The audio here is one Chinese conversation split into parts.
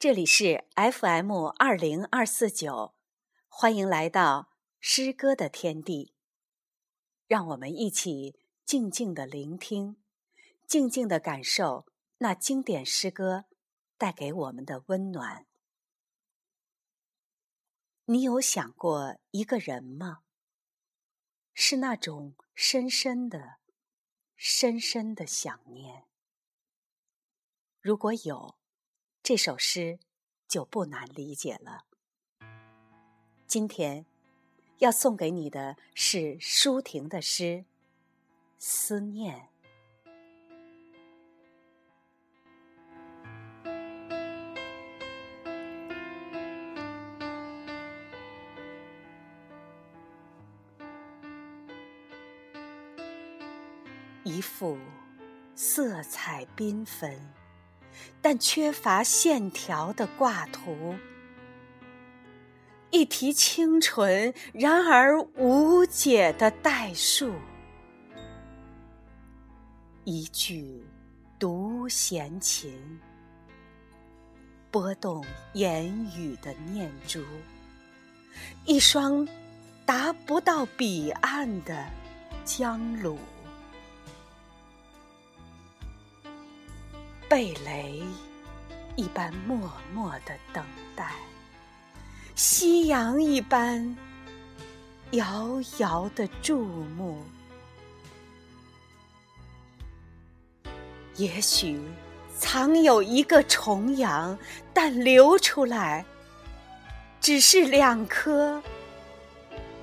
这里是 FM 二零二四九，欢迎来到诗歌的天地。让我们一起静静的聆听，静静的感受那经典诗歌带给我们的温暖。你有想过一个人吗？是那种深深的、深深的想念。如果有，这首诗就不难理解了。今天要送给你的是舒婷的诗《思念》。一幅色彩缤纷。但缺乏线条的挂图，一提清纯，然而无解的代数，一句独弦琴，拨动言语的念珠，一双达不到彼岸的江橹。贝雷一般默默的等待，夕阳一般遥遥的注目。也许藏有一个重阳，但流出来只是两颗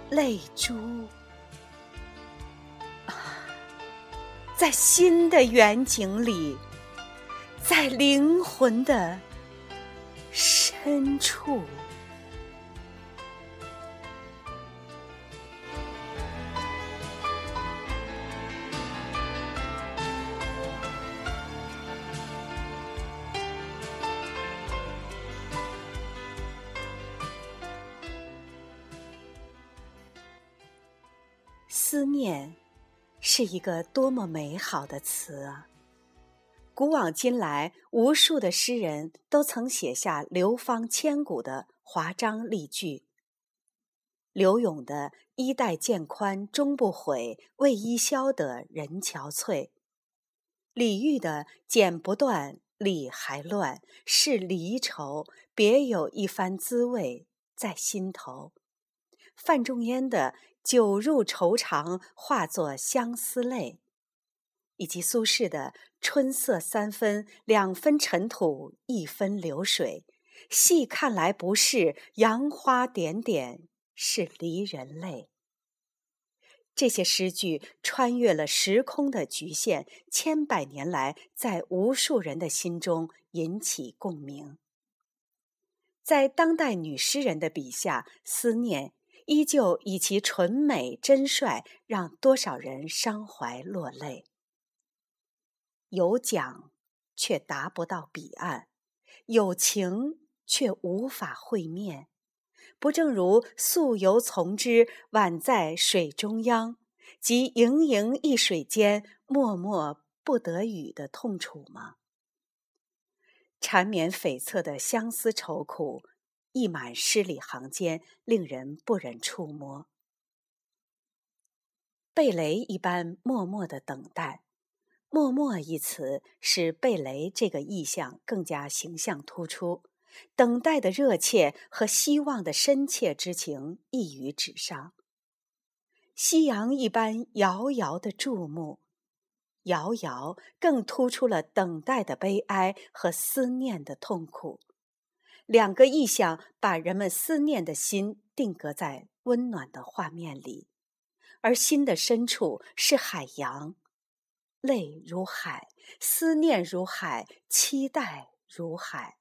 泪珠。在新的远景里。在灵魂的深处，思念是一个多么美好的词啊！古往今来，无数的诗人都曾写下流芳千古的华章丽句。柳永的“衣带渐宽终不悔，为伊消得人憔悴”，李煜的“剪不断，理还乱，是离愁，别有一番滋味在心头”，范仲淹的“酒入愁肠，化作相思泪”。以及苏轼的“春色三分，两分尘土，一分流水”，细看来不是杨花点点，是离人泪。这些诗句穿越了时空的局限，千百年来在无数人的心中引起共鸣。在当代女诗人的笔下，思念依旧以其纯美真率，让多少人伤怀落泪。有讲，却达不到彼岸；有情，却无法会面。不正如“溯游从之，宛在水中央”，即盈盈一水间，脉脉不得语的痛楚吗？缠绵悱恻的相思愁苦，溢满诗里行间，令人不忍触摸。贝雷一般默默的等待。默默一词使贝雷这个意象更加形象突出，等待的热切和希望的深切之情溢于纸上。夕阳一般遥遥的注目，遥遥更突出了等待的悲哀和思念的痛苦。两个意象把人们思念的心定格在温暖的画面里，而心的深处是海洋。泪如海，思念如海，期待如海，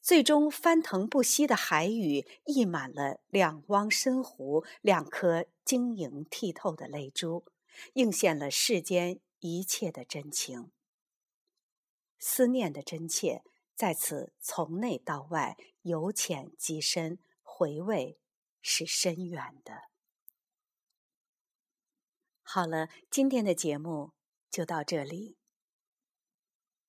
最终翻腾不息的海雨溢满了两汪深湖，两颗晶莹剔透的泪珠，映现了世间一切的真情。思念的真切，在此从内到外，由浅及深，回味是深远的。好了，今天的节目。就到这里。